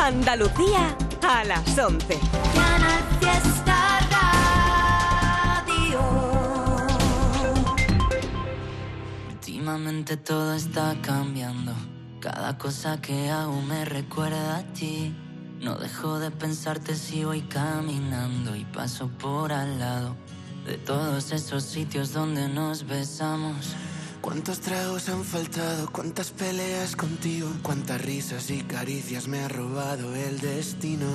Andalucía a las 11. Canal Fiesta Radio. Últimamente todo está cambiando. Cada cosa que hago me recuerda a ti. No dejo de pensarte si voy caminando y paso por al lado de todos esos sitios donde nos besamos. ¿Cuántos tragos han faltado? ¿Cuántas peleas contigo? ¿Cuántas risas y caricias me ha robado el destino?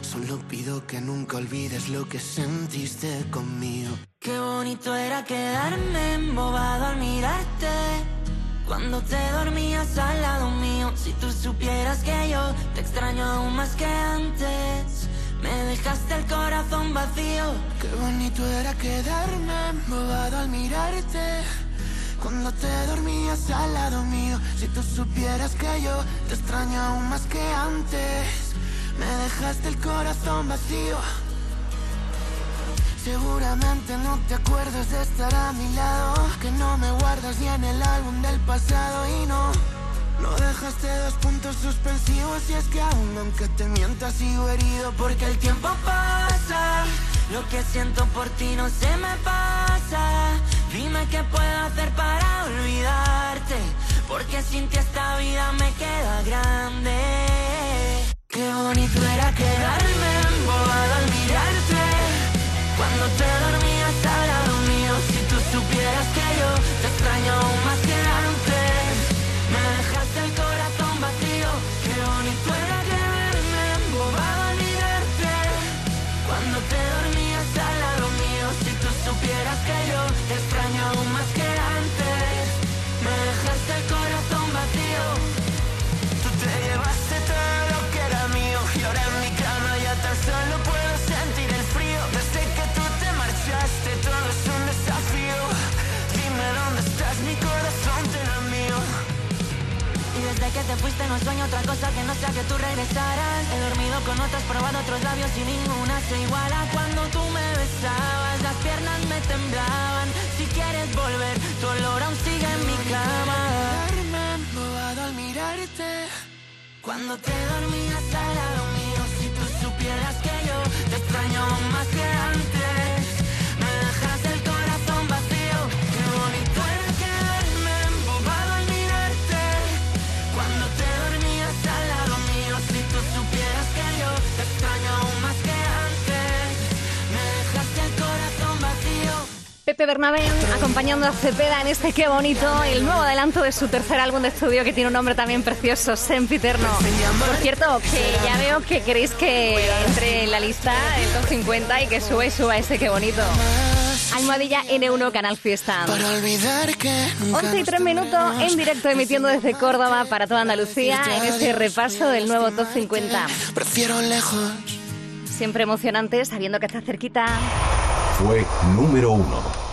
Solo pido que nunca olvides lo que sentiste conmigo. Qué bonito era quedarme embobado al mirarte. Cuando te dormías al lado mío, si tú supieras que yo te extraño aún más que antes. Me dejaste el corazón vacío. Qué bonito era quedarme embobado al mirarte. Cuando te dormías al lado mío, si tú supieras que yo te extraño aún más que antes. Me dejaste el corazón vacío. Seguramente no te acuerdas de estar a mi lado, que no me guardas ni en el álbum del pasado y no. No dejaste dos puntos suspensivos y es que aún aunque te mientas sigo herido Porque el tiempo pasa, lo que siento por ti no se me pasa. Dime qué puedo hacer para olvidarte, porque sin ti esta vida me queda grande. Qué bonito era quedarme embobado al mirarte, cuando te dormías al lado mío. Si tú supieras que yo te fuiste no sueño otra cosa que no sea que tú regresaras. He dormido con otras, probado otros labios y ninguna se iguala cuando tú me besabas. Las piernas me temblaban. Si quieres volver, tu olor aún sigue en mi cama. Al mirarte. Cuando te dormías al lado mío, si tú supieras que yo te extraño más que antes. Pepe Bernabé acompañando a Cepeda en este Qué Bonito, el nuevo adelanto de su tercer álbum de estudio que tiene un nombre también precioso, Sempiterno. Por cierto, que ya veo que queréis que entre en la lista el top 50 y que suba y suba ese Qué Bonito. Almohadilla N1 Canal Fiesta. Para olvidar que nunca 11 y 3 minutos en directo emitiendo desde Córdoba para toda Andalucía en este repaso del nuevo top 50. Prefiero lejos. Siempre emocionante sabiendo que está cerquita. Fue número uno.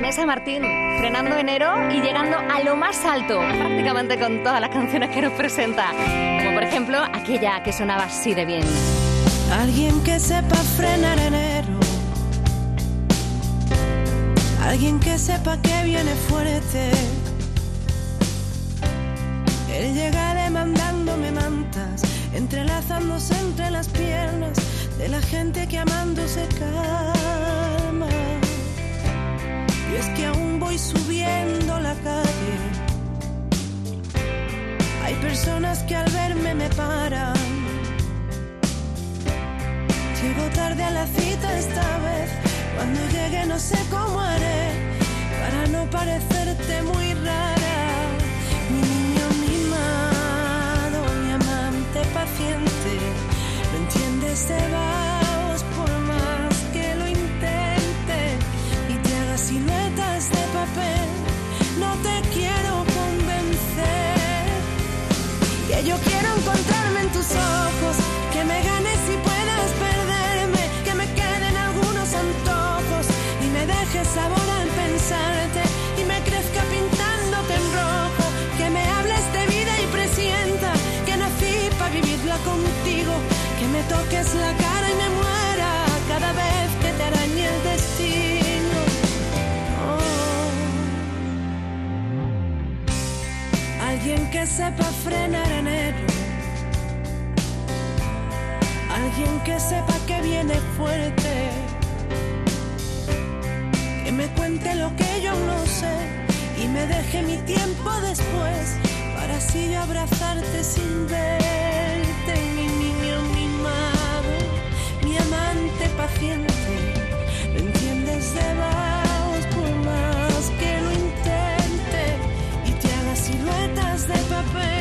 Vanessa Martín, frenando enero y llegando a lo más alto, prácticamente con todas las canciones que nos presenta. Como por ejemplo aquella que sonaba así de bien. Alguien que sepa frenar enero. Alguien que sepa que viene fuerte. Él llega demandándome mantas, entrelazándose entre las piernas de la gente que amando se calma. Y es que aún voy subiendo la calle. Hay personas que al verme me paran. Llego tarde a la cita esta vez. Cuando llegue no sé cómo haré para no parecerte muy rara. Mi niño mimado, mi amante paciente, no entiendes de vagos que que sepa frenar enero. Alguien que sepa que viene fuerte. Que me cuente lo que yo no sé y me deje mi tiempo después para así abrazarte sin verte, mi niño mimado, mi amante paciente. ¿Me entiendes de vos siluetas de papel?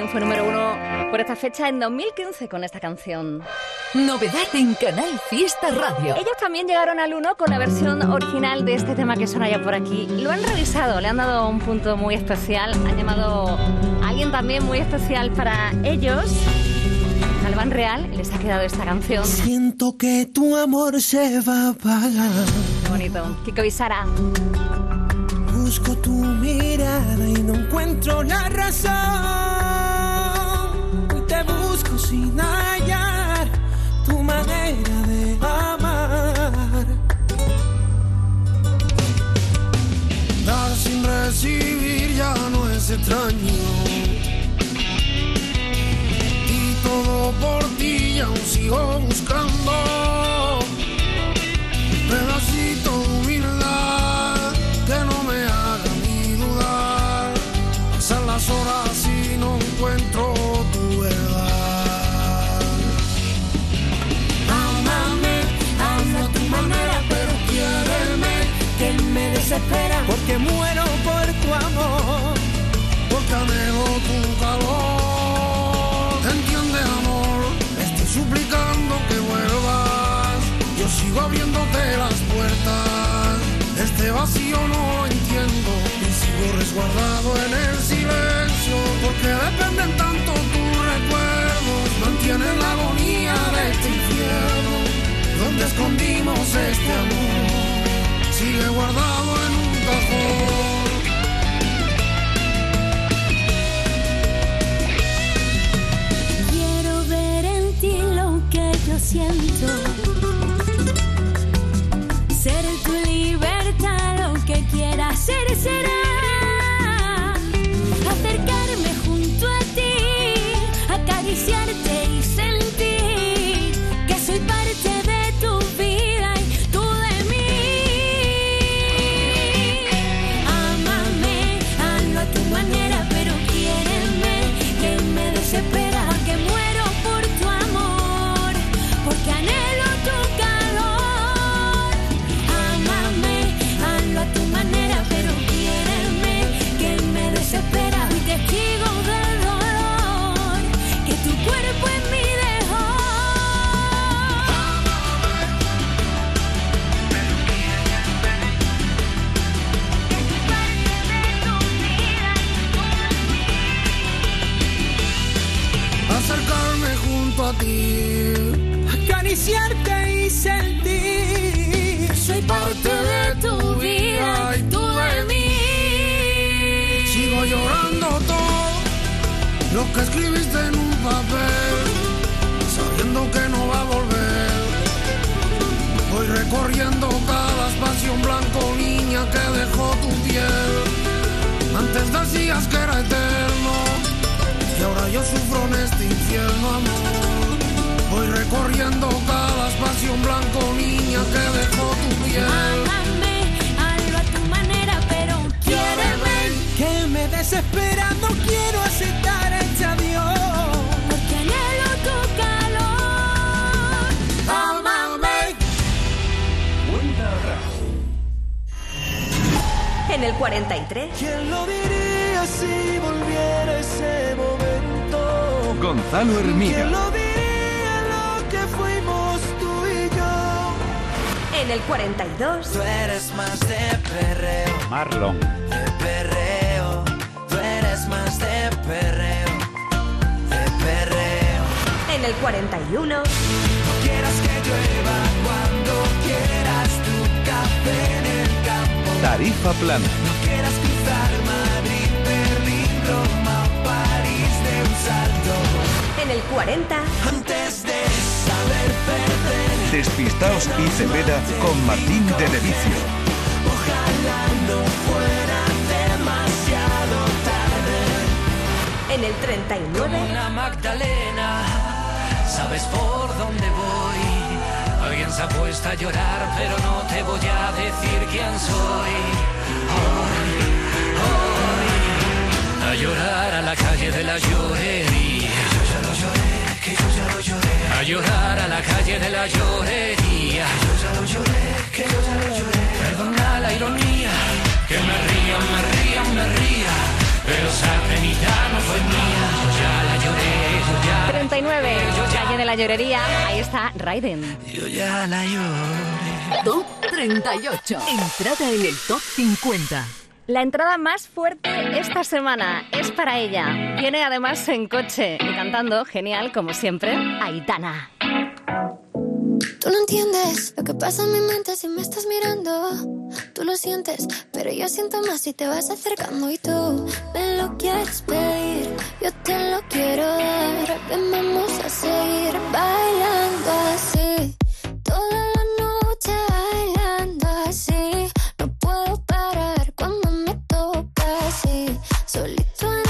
Martín fue número uno por esta fecha en 2015 con esta canción. Novedad en Canal Fiesta Radio. Ellos también llegaron al 1 con la versión original de este tema que suena ya por aquí. Lo han revisado, le han dado un punto muy especial. Han llamado a alguien también muy especial para ellos. Galván Real les ha quedado esta canción. Siento que tu amor se va a apagar. Qué bonito. Kiko y Sara. Busco tu mirada y no encuentro la razón. Sin hallar tu manera de amar. Dar sin recibir ya no es extraño. Y todo por ti aún sigo buscando. Porque muero por tu amor, porque anhelo tu calor. Entiende, amor, estoy suplicando que vuelvas. Yo sigo abriéndote las puertas. Este vacío no lo entiendo y sigo resguardado en el silencio. Porque dependen tanto tus recuerdos, mantienen la agonía de este infierno. Donde escondimos este amor, sigue guardado en Quiero ver en ti lo que yo siento. Ser tu libertad, lo que quieras ser será. Que escribiste en un papel, sabiendo que no va a volver. Voy recorriendo cada espacio en blanco, niña que dejó tu piel. Antes decías que era eterno y ahora yo sufro en este infierno, amor. Voy recorriendo cada espacio en blanco, niña, que dejó tu piel. Amame, hazlo a tu manera, pero quiéreme. Que me desespera, no quiero aceptar este En el 43. ¿Quién lo diría si volviera ese momento? Gonzalo ¿Quién Hermida. lo diría lo que fuimos tú y yo? En el 42. Tú eres más de perreo, Marlon. de perreo. Tú eres más de perreo, de perreo. En el 41. No quieras que llueva cuando quieras tu café. Tarifa plana. No quieras cruzar Madrid, Berlín, Roma, París de un salto. En el 40. Antes de saber perder, Despistaos y Cepeda con Martín de Levicio. ojalá no fuera demasiado tarde. En el 39. Una Magdalena, sabes por dónde voy. Ha puesto a llorar, pero no te voy a decir quién soy. Hoy, hoy, a llorar a la calle de la llorería. Yo ya lo lloré, que yo ya lo lloré. A llorar a la calle de la llorería. Yo ya lo lloré, que yo ya lo lloré. Perdona la ironía, que me ría, me ría, me ría. Pero esa penita no fue mía. Yo ya la lloré. 39. Calle de la llorería. Ahí está Raiden. Yo ya la lloré. Top 38. Entrada en el top 50. La entrada más fuerte esta semana es para ella. Viene además en coche y cantando, genial como siempre, Aitana. Tú no entiendes lo que pasa en mi mente si me estás mirando. Tú lo sientes, pero yo siento más si te vas acercando y tú me lo quieres pedir. Yo te lo quiero dar. Ven, vamos a seguir bailando así. Toda la noche bailando así. No puedo parar cuando me toca así. Solito en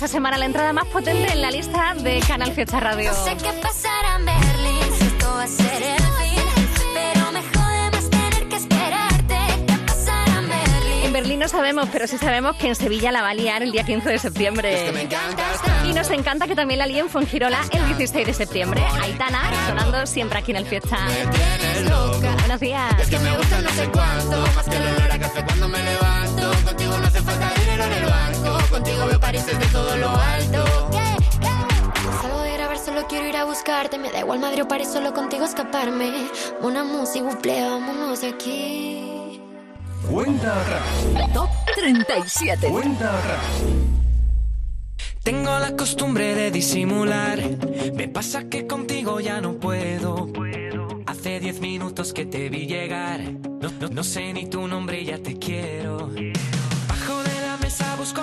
Esta semana. La entrada más potente en la lista de Canal Fiesta Radio. No sé qué pasará en Berlín, si esto va a ser el fin. Pero me jode más tener que esperarte. ¿Qué pasará en Berlín? En Berlín no sabemos, pero sí sabemos que en Sevilla la va a liar el día 15 de septiembre. Y nos encanta que también la líe en Fongirola el 16 de septiembre. Aitana sonando siempre aquí en el Fiesta. Buenos días. Que me gusta no sé cuánto, más que el olor a café cuando me levanto. Contigo no hace falta dinero en el banco, contigo veo París desde todo lo alto. Salgo de grabar, solo quiero ir a buscarte. Me da igual Madrid o París, solo contigo escaparme. Una música, buple, vámonos de aquí. Cuenta atrás. Top 37. Cuenta atrás. Tengo la costumbre de disimular. Me pasa que contigo ya no puedo. Hace diez minutos que te vi llegar. No, no- no sé ni tu nombre y ya te quiero. Bajo de la mesa busco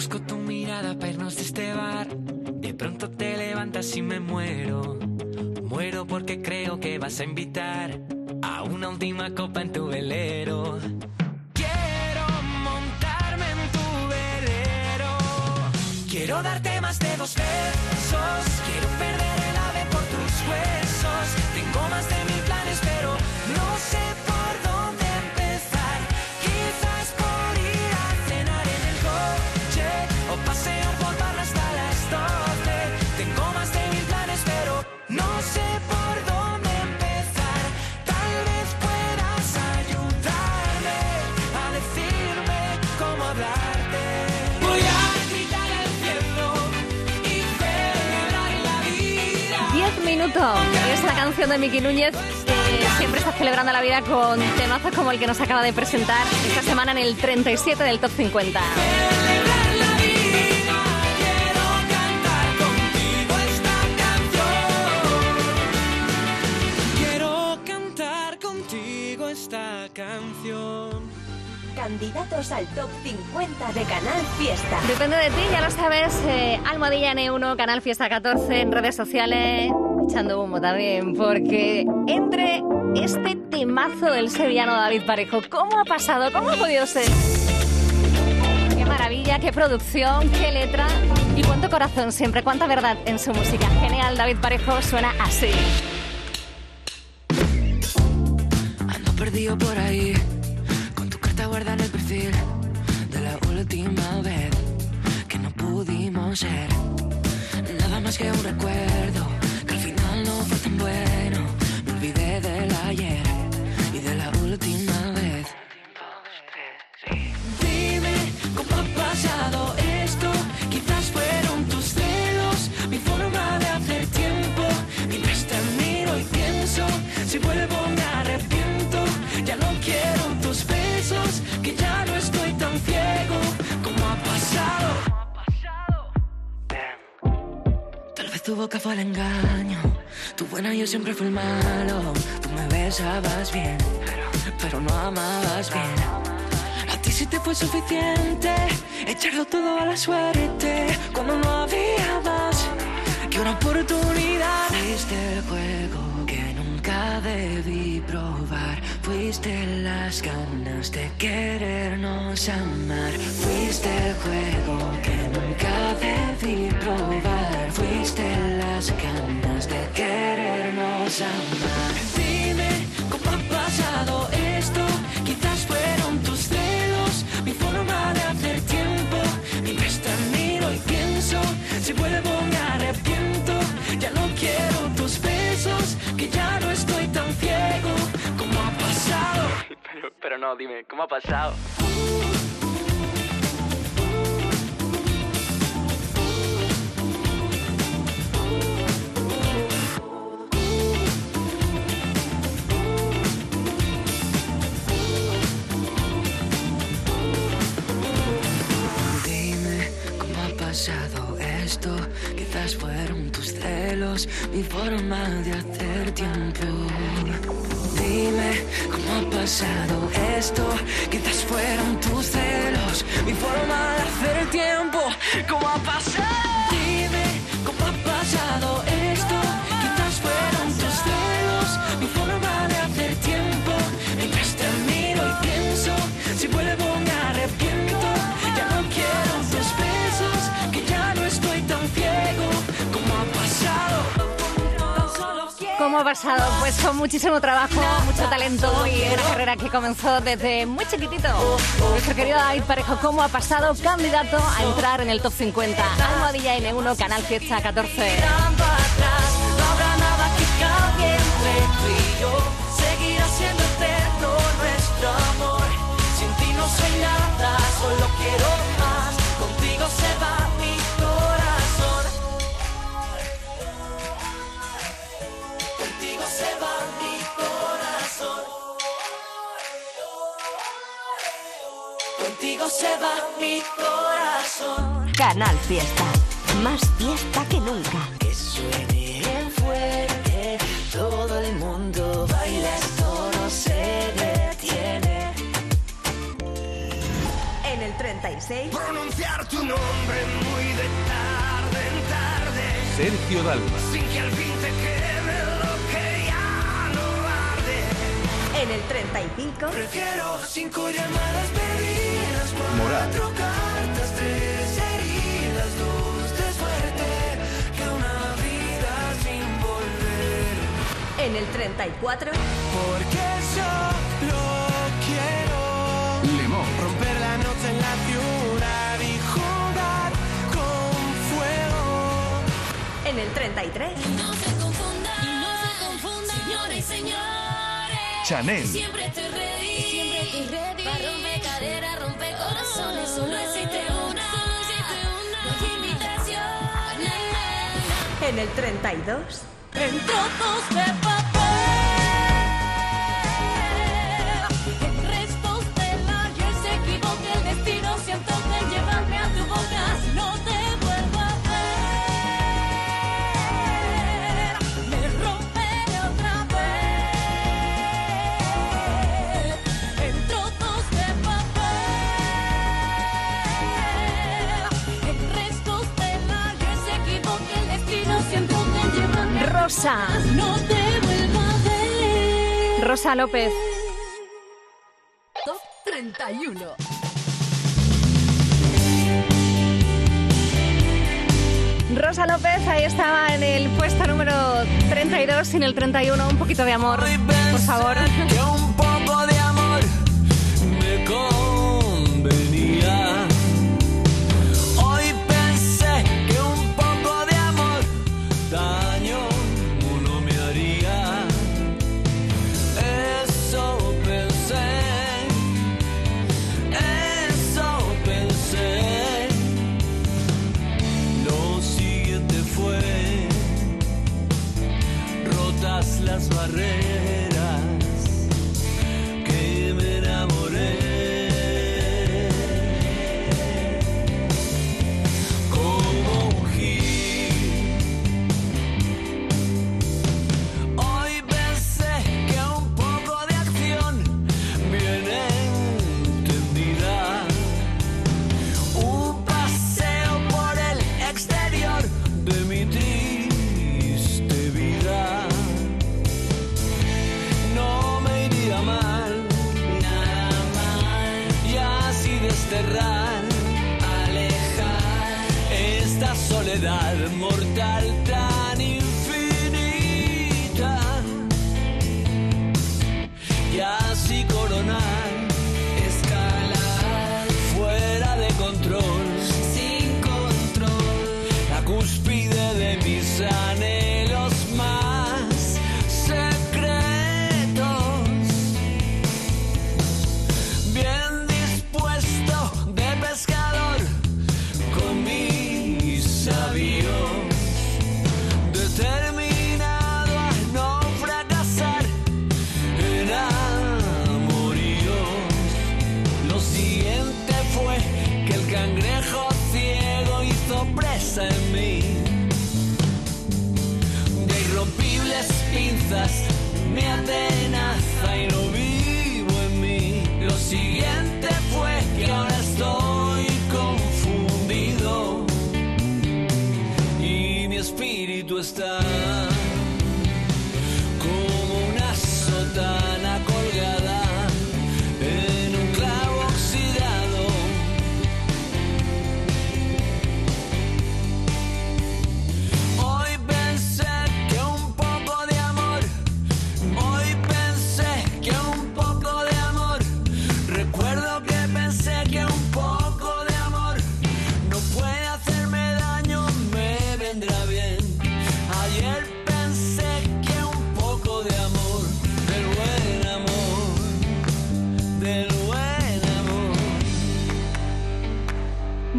Busco tu mirada para irnos de este bar. De pronto te levantas y me muero. Creo que vas a invitar a una última copa en tu velero. Quiero montarme en tu velero. Quiero darte más de dos besos. Vida. 10 minutos. Es la canción de Miki Núñez que siempre está celebrando la vida con temazos como el que nos acaba de presentar esta semana en el 37 del Top 50. Candidatos al top 50 de Canal Fiesta. Depende de ti, ya lo sabes. eh, Almohadilla N1, Canal Fiesta 14 en redes sociales. Echando humo también, porque entre este temazo del sevillano David Parejo, ¿cómo ha pasado? ¿Cómo ha podido ser? Qué maravilla, qué producción, qué letra y cuánto corazón siempre, cuánta verdad en su música. Genial, David Parejo suena así. Ando perdido por ahí, Nada más que un recuerdo, boca fue el engaño, tu buena yo siempre fui el malo. Tú me besabas bien, pero no amabas bien. A ti sí te fue suficiente echarlo todo a la suerte cuando no había más que una oportunidad. Fuiste el juego debí probar. Fuiste las ganas de querernos amar. Fuiste el juego que nunca debí probar. Fuiste las ganas de querernos amar. Dime cómo ha pasado esto. Quizás fueron tus celos, mi forma de hacer tiempo. Mientras te miro y pienso, si vuelvo. pero no, dime, ¿cómo ha pasado? Mi forma de hacer tiempo. Dime cómo ha pasado esto. Quizás fueron tus celos, mi forma de hacer tiempo. ¿Cómo ha pasado? ¿Cómo ha pasado? Pues con muchísimo trabajo, mucho talento y una carrera que comenzó desde muy chiquitito. Nuestro querido David Parejo, ¿cómo ha pasado? Candidato a entrar en el top 50. Almohadilla N1, Canal Fiesta 14. Se va mi corazón. Canal Fiesta. Más fiesta que nunca. Que suene fuerte, todo el mundo baila, esto no se detiene. En el 36. Pronunciar tu nombre muy de tarde en tarde. Sergio Dalma. Sin que al fin te quede lo que ya no arde. En el 35. Prefiero cinco llamadas suerte, que una vida sin volver. En el 34. Porque solo quiero Limón. romper la noche en la ciudad y jugar con fuego. En el 33. No se confundan, no se confundan, señores y señores. Chanel. Siempre estoy ready, siempre estoy ready. Para romper caderas, solo existe una, solo existe una. No hay invitación, En el 32. na. En trozos de papel, Rosa. no te vuelvo a ver. Rosa López. Top 31. Rosa López, ahí estaba en el puesto número 32 sin el 31. Un poquito de amor, por favor.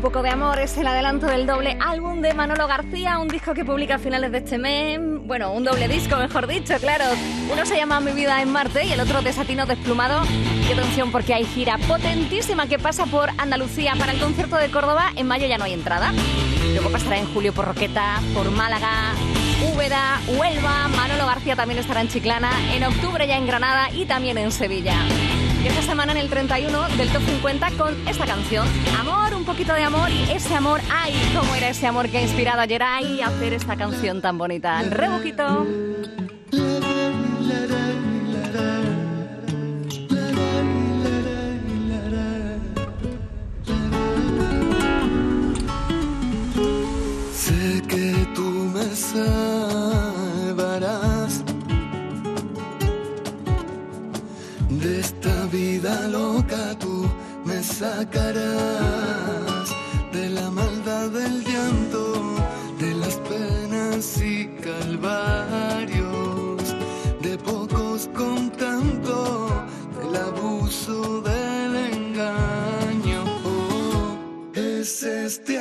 Un poco de amor es el adelanto del doble álbum de Manolo García, un disco que publica a finales de este mes. Bueno, un doble disco, mejor dicho, claro. Uno se llama Mi vida en Marte y el otro Desatino desplumado. Y atención porque hay gira potentísima que pasa por Andalucía para el concierto de Córdoba. En mayo ya no hay entrada. Luego pasará en julio por Roqueta, por Málaga, Úbeda, Huelva. Manolo García también estará en Chiclana. En octubre ya en Granada y también en Sevilla. Esta semana en el 31 del Top 50 con esta canción. Amor, un poquito de amor y ese amor, ay, cómo era ese amor que ha inspirado ayer a hacer esta canción tan bonita. Rebujito. Loca, tú me sacarás de la maldad del llanto, de las penas y calvarios, de pocos con tanto, del abuso del engaño. Oh, es este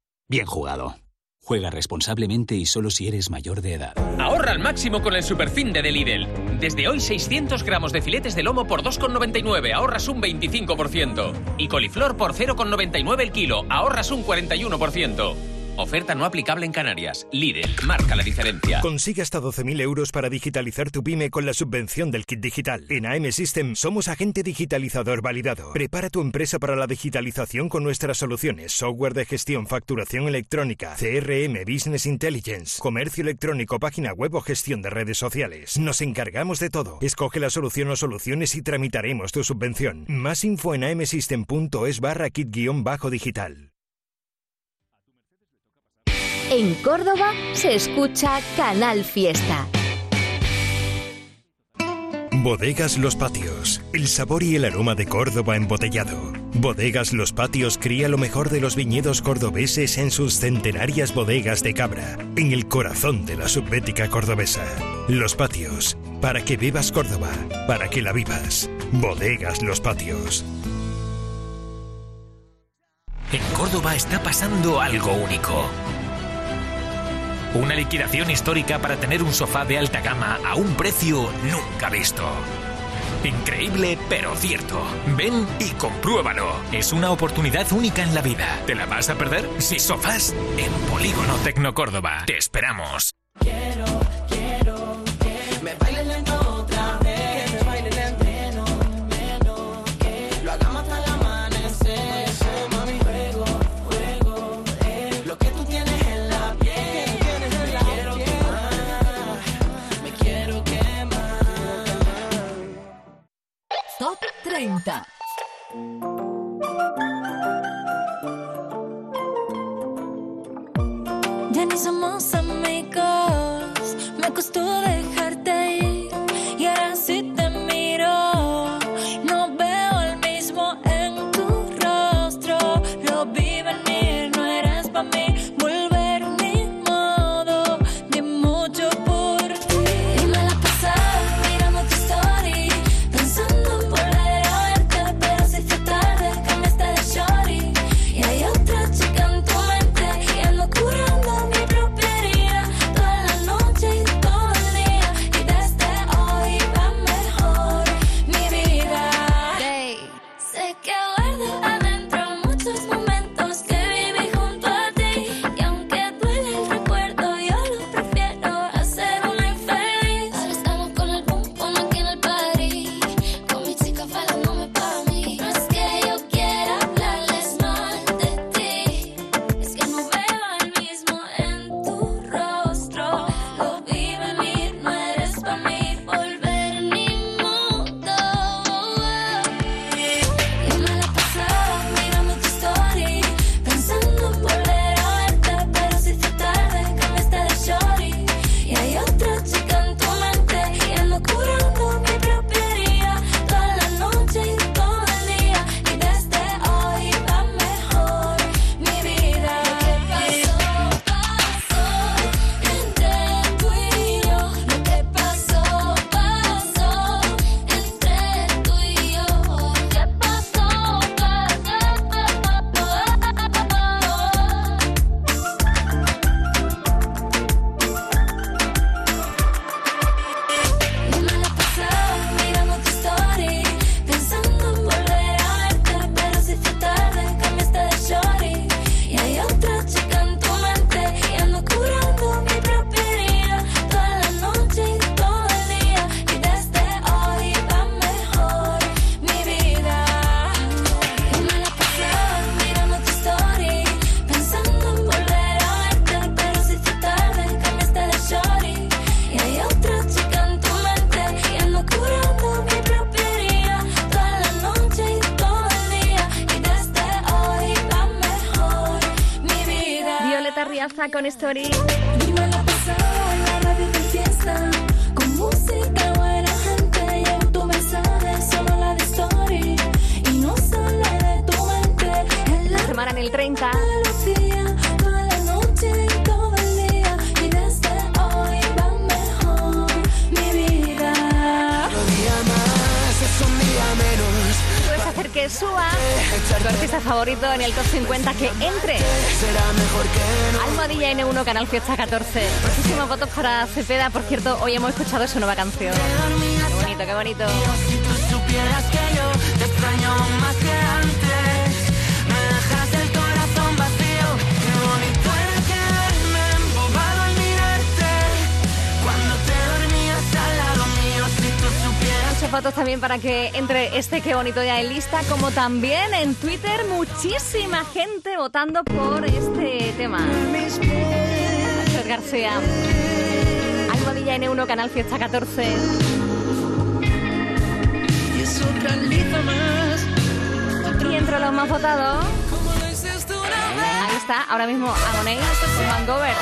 bien jugado. Juega responsablemente y solo si eres mayor de edad. Ahorra al máximo con el Superfin de Lidl. Desde hoy 600 gramos de filetes de lomo por 2,99, ahorras un 25%. Y coliflor por 0,99 el kilo, ahorras un 41%. Oferta no aplicable en Canarias. Lidl, marca la diferencia. Consigue hasta 12.000 euros para digitalizar tu pyme con la subvención del kit digital. En AM System somos agente digitalizador validado. Prepara tu empresa para la digitalización con nuestras soluciones. Software de gestión, facturación electrónica, CRM, Business Intelligence, comercio electrónico, página web o gestión de redes sociales. Nos encargamos de todo. Escoge la solución o soluciones y tramitaremos tu subvención. Más info en amsystem.es barra kit-digital. En Córdoba se escucha Canal Fiesta. Bodegas Los Patios, el sabor y el aroma de Córdoba embotellado. Bodegas Los Patios cría lo mejor de los viñedos cordobeses en sus centenarias bodegas de cabra, en el corazón de la subbética cordobesa. Los Patios, para que bebas Córdoba, para que la vivas. Bodegas Los Patios. En Córdoba está pasando algo único. Una liquidación histórica para tener un sofá de alta gama a un precio nunca visto. Increíble, pero cierto. Ven y compruébalo. Es una oportunidad única en la vida. ¿Te la vas a perder? Si sofás, en Polígono Tecno Córdoba. Te esperamos. 50 que entre. Almohadilla N1, Canal Fiesta 14. Muchísimos votos para Cepeda. Por cierto, hoy hemos escuchado su nueva canción. Qué bonito, qué bonito. fotos también para que entre este qué bonito ya en lista, como también en Twitter muchísima gente votando por este tema. Sergio García, Almohadilla N1, Canal Fiesta 14. Y entre los más votados, ahí está, ahora mismo Agoné con Vangover.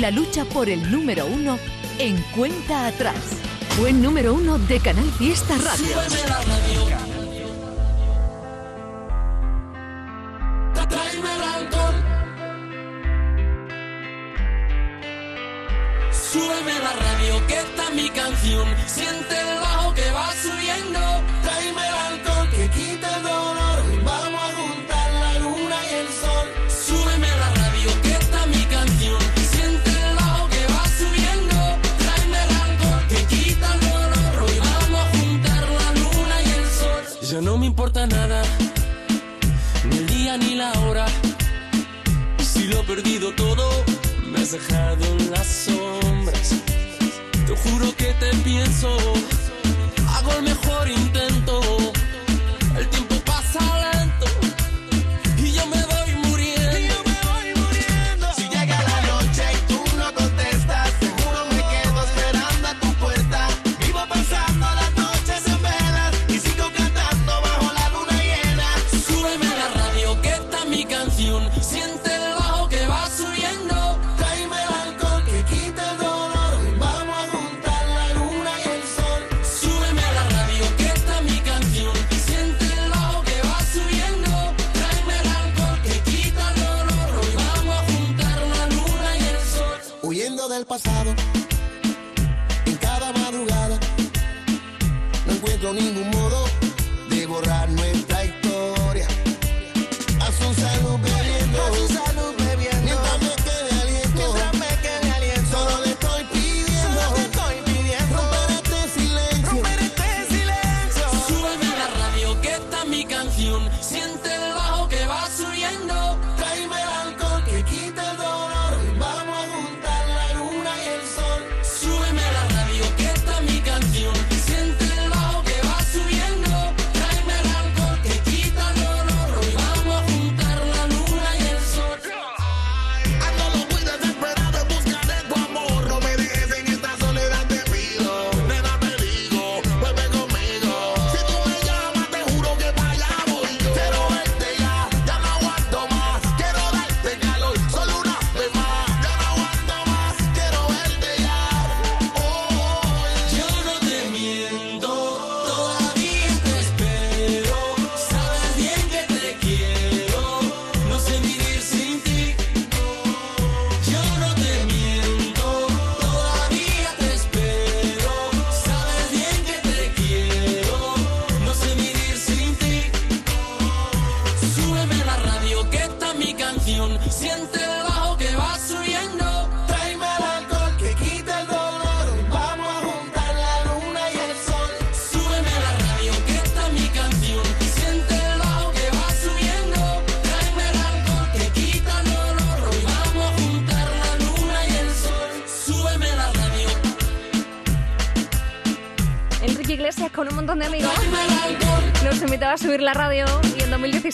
la lucha por el número uno en cuenta atrás. Buen número uno de Canal Fiesta Radio. Súbeme la radio, que está mi canción. Siéntelo.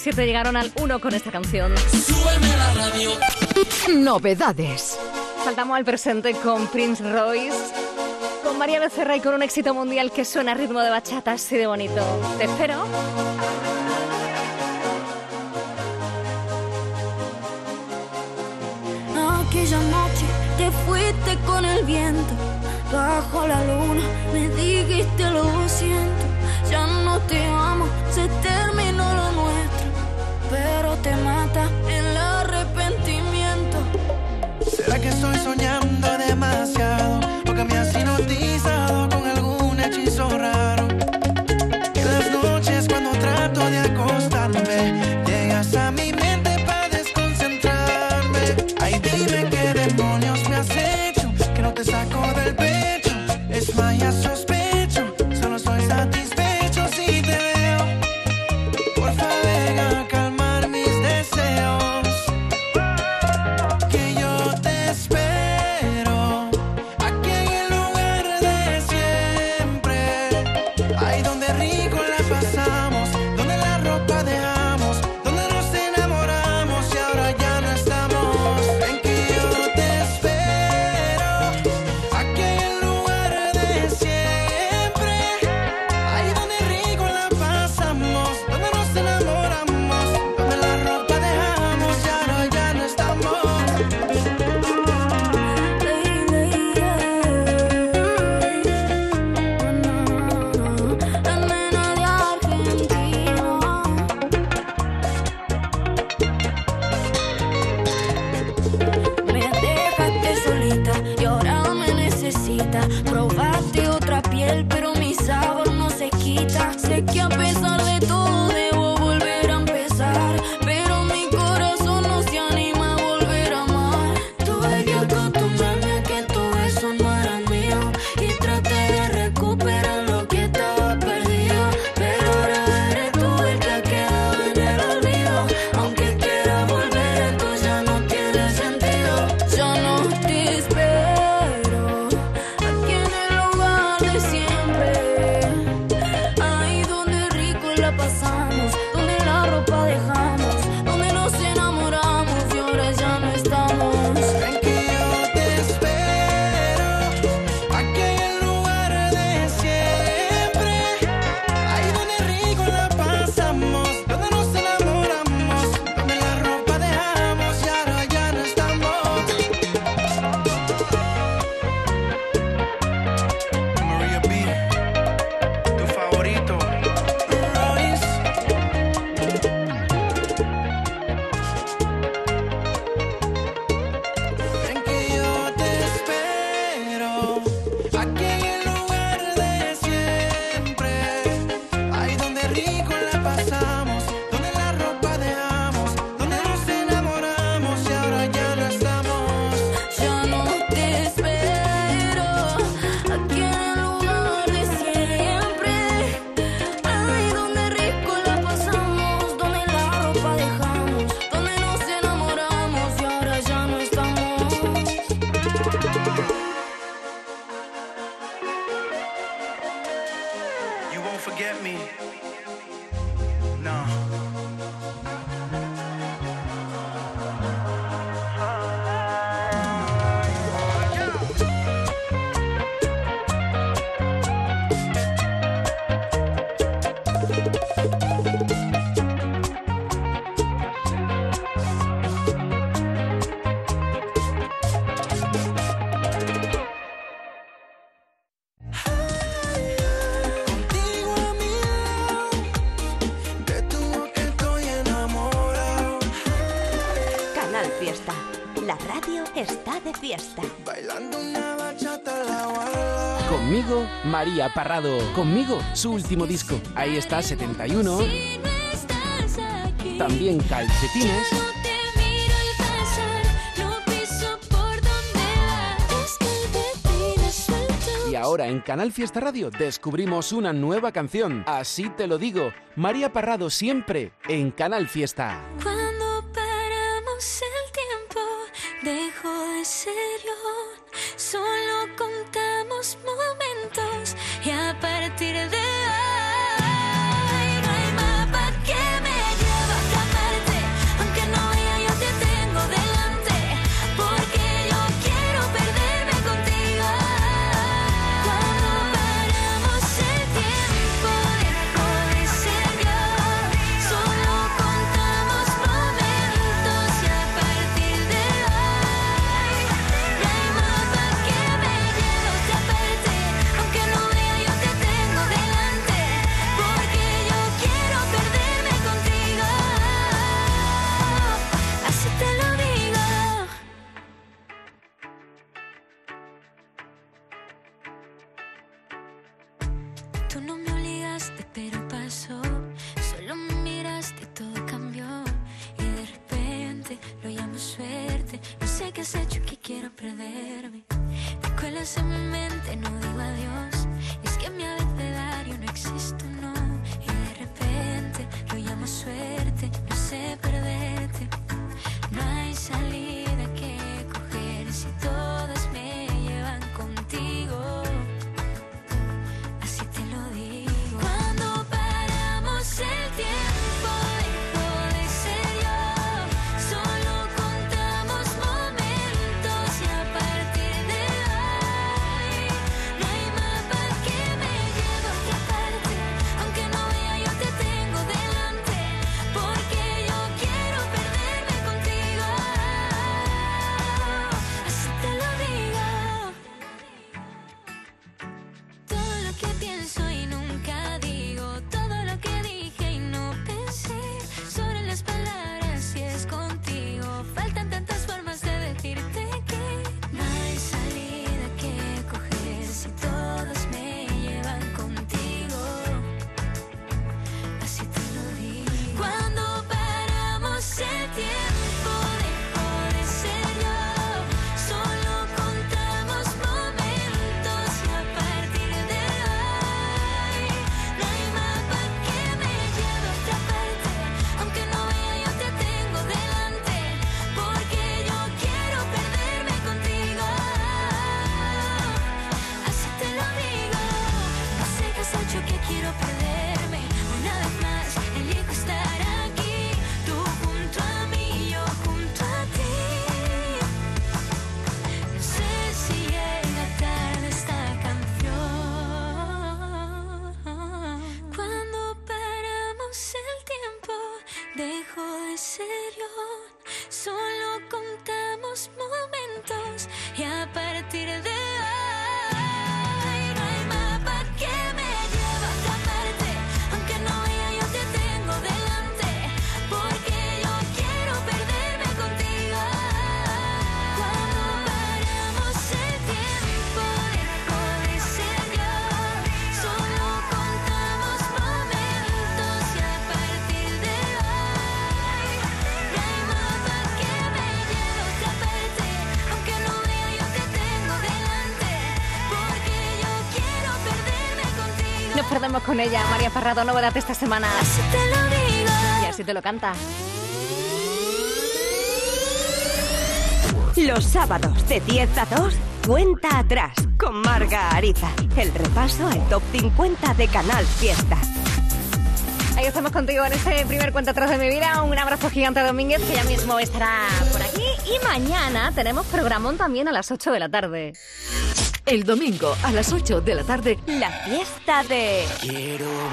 7 llegaron al 1 con esta canción. Súbeme la radio. Novedades. Saltamos al presente con Prince Royce, con María Becerra y con un éxito mundial que suena a ritmo de bachata así de bonito. Te espero. Aquella noche te fuiste con el viento, bajo la luna me dijiste lo siento tema María Parrado. Conmigo, su último disco. Ahí está 71. También calcetines. Y ahora en Canal Fiesta Radio descubrimos una nueva canción. Así te lo digo, María Parrado siempre en Canal Fiesta. Cuando paramos el tiempo, dejo de serlo, solo contamos momentos. perderme. Te cuelas en mi mente, no digo adiós. Es que en mi abecedario no existe no. Y de repente lo llamo suerte, no sé perderte. No hay salida. Estamos con ella, María Parrado, novedad esta semana. Así te lo digo. Y así te lo canta. Los sábados de 10 a 2, cuenta atrás con Marga Ariza. El repaso al top 50 de Canal Fiesta. Ahí estamos contigo en este primer cuento atrás de mi vida. Un abrazo gigante a Domínguez, que ya mismo estará por aquí. Y mañana tenemos programón también a las 8 de la tarde. El domingo a las 8 de la tarde, La fiesta de...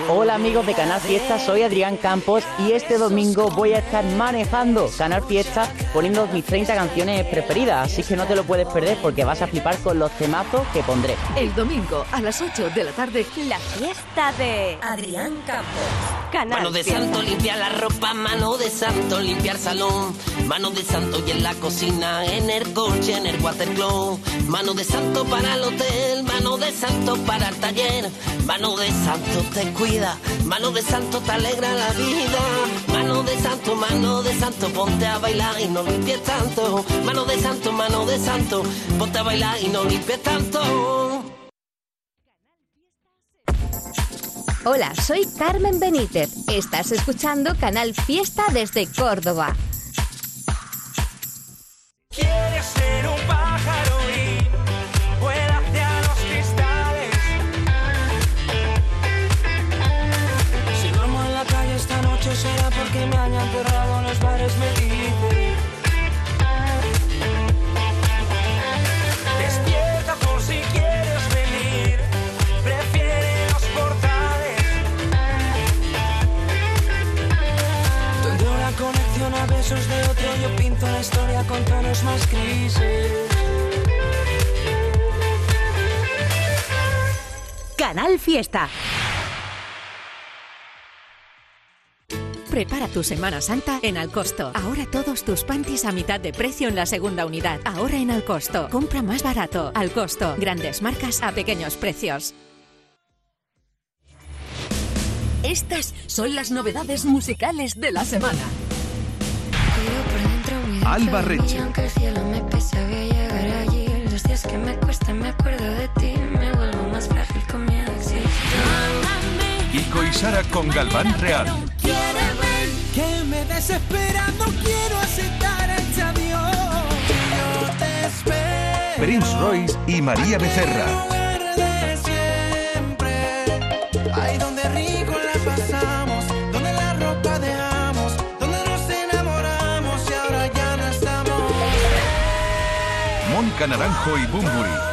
Hola amigos de Canal Fiesta, soy Adrián Campos y este domingo voy a estar manejando Canal Fiesta poniendo mis 30 canciones preferidas, así que no te lo puedes perder porque vas a flipar con los temazos que pondré. el domingo a las 8 de la tarde, La fiesta de... Adrián Campos. Canal Mano de Fiesta. santo limpia la ropa, mano de santo limpiar salón, mano de santo y en la cocina, en el coche, en el watercloak, mano de santo para hotel, mano de santo para el taller, mano de santo te cuida, mano de santo te alegra la vida, mano de santo, mano de santo, ponte a bailar y no limpies tanto, mano de santo, mano de santo, ponte a bailar y no limpies tanto. Hola, soy Carmen Benítez. Estás escuchando Canal Fiesta desde Córdoba. Quieres ser un porque me han enterrado en los bares, me dice. Despierta por si quieres venir. Prefiere los portales. Donde una conexión a besos de otro, yo pinto la historia con tonos más grises. Canal Fiesta. Prepara tu Semana Santa en Alcosto. Ahora todos tus panties a mitad de precio en la segunda unidad. Ahora en Alcosto. Compra más barato. Alcosto. Grandes marcas a pequeños precios. Estas son las novedades musicales de la semana. Alba Reche, aunque el cielo me pese, voy a llegar allí. Los días que me cuestan, me acuerdo de ti. Me Kiko y Sara con Galván Real, Que me desespera, no quiero aceptar este adiós. Prince Royce y María Becerra. de siempre. Ahí donde rico la pasamos, donde la ropa dejamos, donde nos enamoramos y ahora ya no estamos. Mónica Naranjo y Bumburi.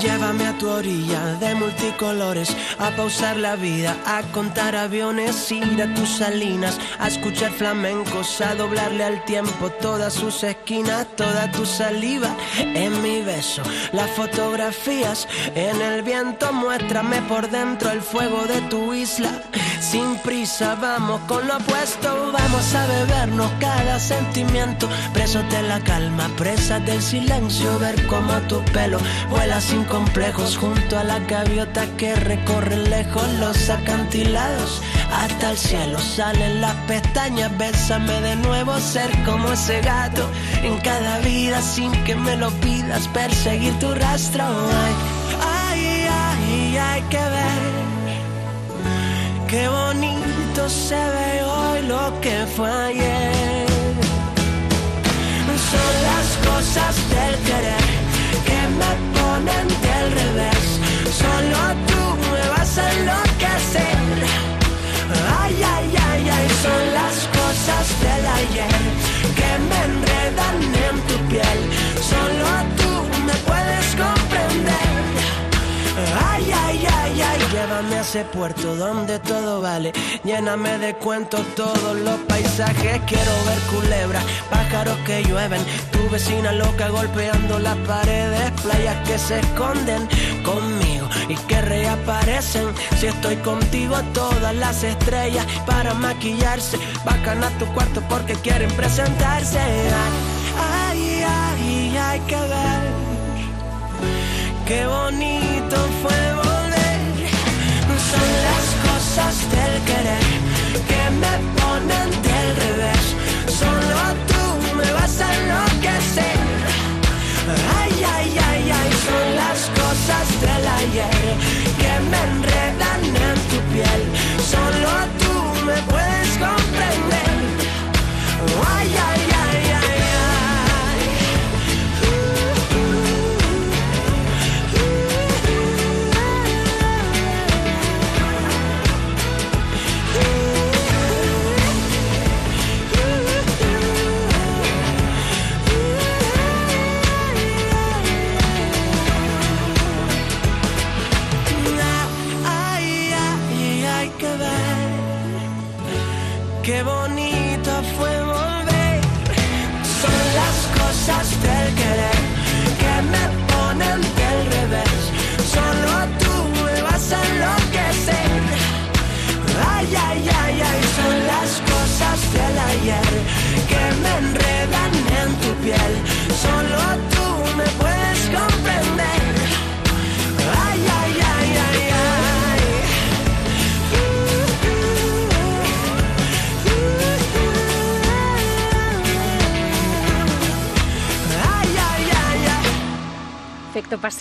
Llévame a tu orilla de multicolores, a pausar la vida, a contar aviones, ir a tus salinas, a escuchar flamencos, a doblarle al tiempo todas sus esquinas, toda tu saliva en mi beso, las fotografías en el viento, muéstrame por dentro el fuego de tu isla. Sin prisa, vamos con lo opuesto, vamos a bebernos cada sentimiento, presos de la calma, presas del silencio, ver cómo tu pelo vuela sin complejos junto a la gaviota que recorre lejos los acantilados. Hasta el cielo salen las pestañas, bésame de nuevo, ser como ese gato en cada vida sin que me lo pidas, perseguir tu rastro. Ay, ay, ay, hay que ver Qué bonito se ve hoy lo que fue ayer. Son las cosas del querer que me del revés. Solo tú me vas a enloquecer. Ay, ay, ay, ay, son las cosas del ayer que me enredan en tu piel. Solo Ay, ay, ay, ay, Llévame a ese puerto donde todo vale. Lléname de cuentos todos los paisajes. Quiero ver culebras, pájaros que llueven. Tu vecina loca golpeando las paredes. Playas que se esconden conmigo y que reaparecen. Si estoy contigo, todas las estrellas para maquillarse. Bajan a tu cuarto porque quieren presentarse. Ay, ay, hay que ver. Qué bonito fue volver. Son las cosas del querer que me ponen del revés. Solo tú me vas a enloquecer. Ay, ay, ay, ay, son las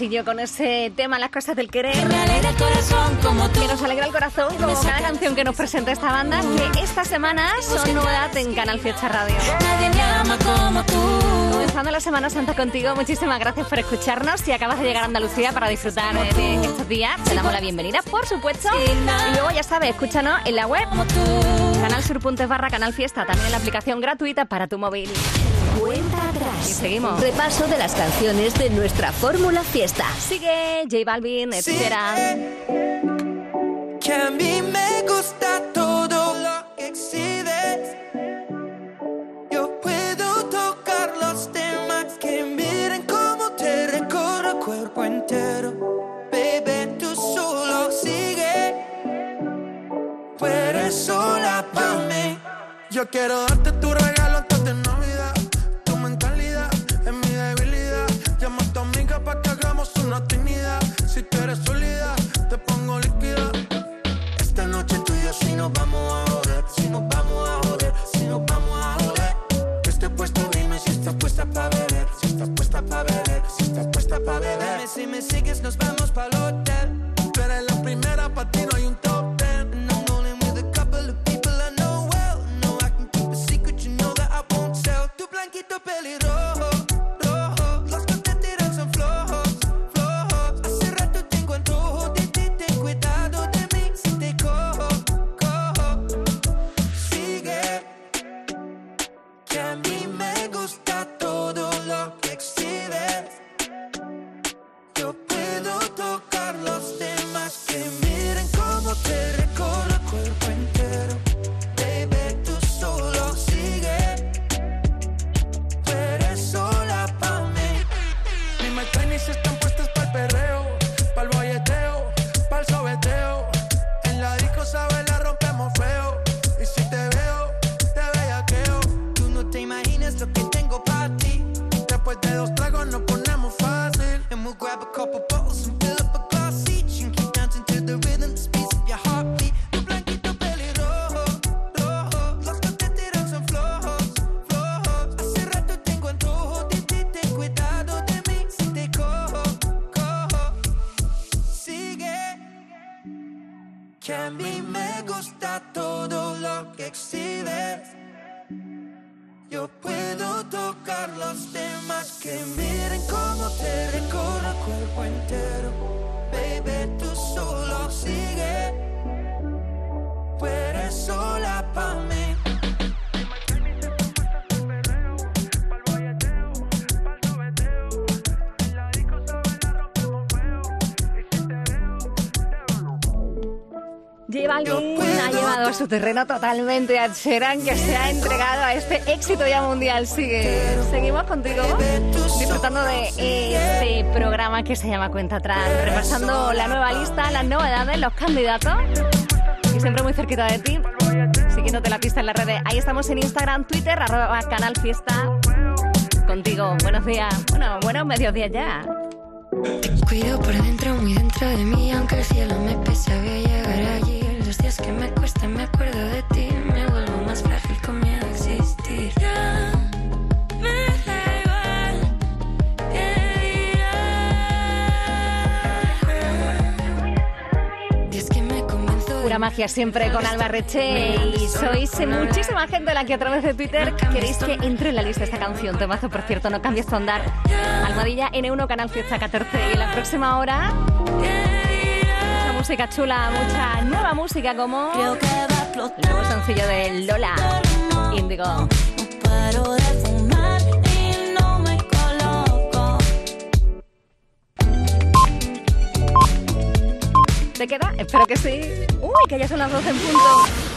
Pasillo con ese tema, las cosas del querer. Me alegra el corazón como tú. Que nos alegra el corazón, como cada canción que nos presenta esta banda, que esta semana son novedad en Canal Fiesta Radio. Comenzando la Semana Santa contigo, muchísimas gracias por escucharnos. Si acabas de llegar a Andalucía para disfrutar de estos días, te damos la bienvenida, por supuesto. Y luego, ya sabes, escúchanos en la web canalsur.es barra canal fiesta, también en la aplicación gratuita para tu móvil. Cuenta atrás. Y seguimos. Repaso de las canciones de nuestra fórmula fiesta. Sigue J Balvin, etcétera. Que a mí me gusta Que a mí me gusta todo lo que exhibes. Yo puedo tocar los temas que miren cómo te recorro el cuerpo entero. Baby, tú solo sigue. Tú eres sola pa' mí. Balvin ha llevado a su terreno totalmente a Cheran, que se ha entregado a este éxito ya mundial. Sigue, seguimos contigo, disfrutando de este programa que se llama Cuenta Atrás, repasando la nueva lista, las novedades, los candidatos, y siempre muy cerquita de ti, siguiéndote la pista en las redes. Ahí estamos en Instagram, Twitter, arroba Canal Fiesta. Contigo, buenos días, bueno, buenos mediodías ya. Cuido por dentro, muy dentro de mí, aunque el cielo me pese, voy a llegar allí. Los días que me cuestan, me acuerdo de ti, me vuelvo más frágil con miedo a existir. Ya me da igual qué dirán. Y es que me convenzo Pura magia siempre con Alba Reche y sois muchísima gente la que a través de Twitter queréis que entre en la lista esta canción. Temazo, por cierto, no cambies tu andar. Almohadilla N1 Canal Fiesta 14 y en la próxima hora música chula, mucha nueva música como el nuevo sencillo de Lola, Índigo. paro de fumar y no me coloco. ¿Te queda? Espero que sí. Uy, que ya son las 12 en punto.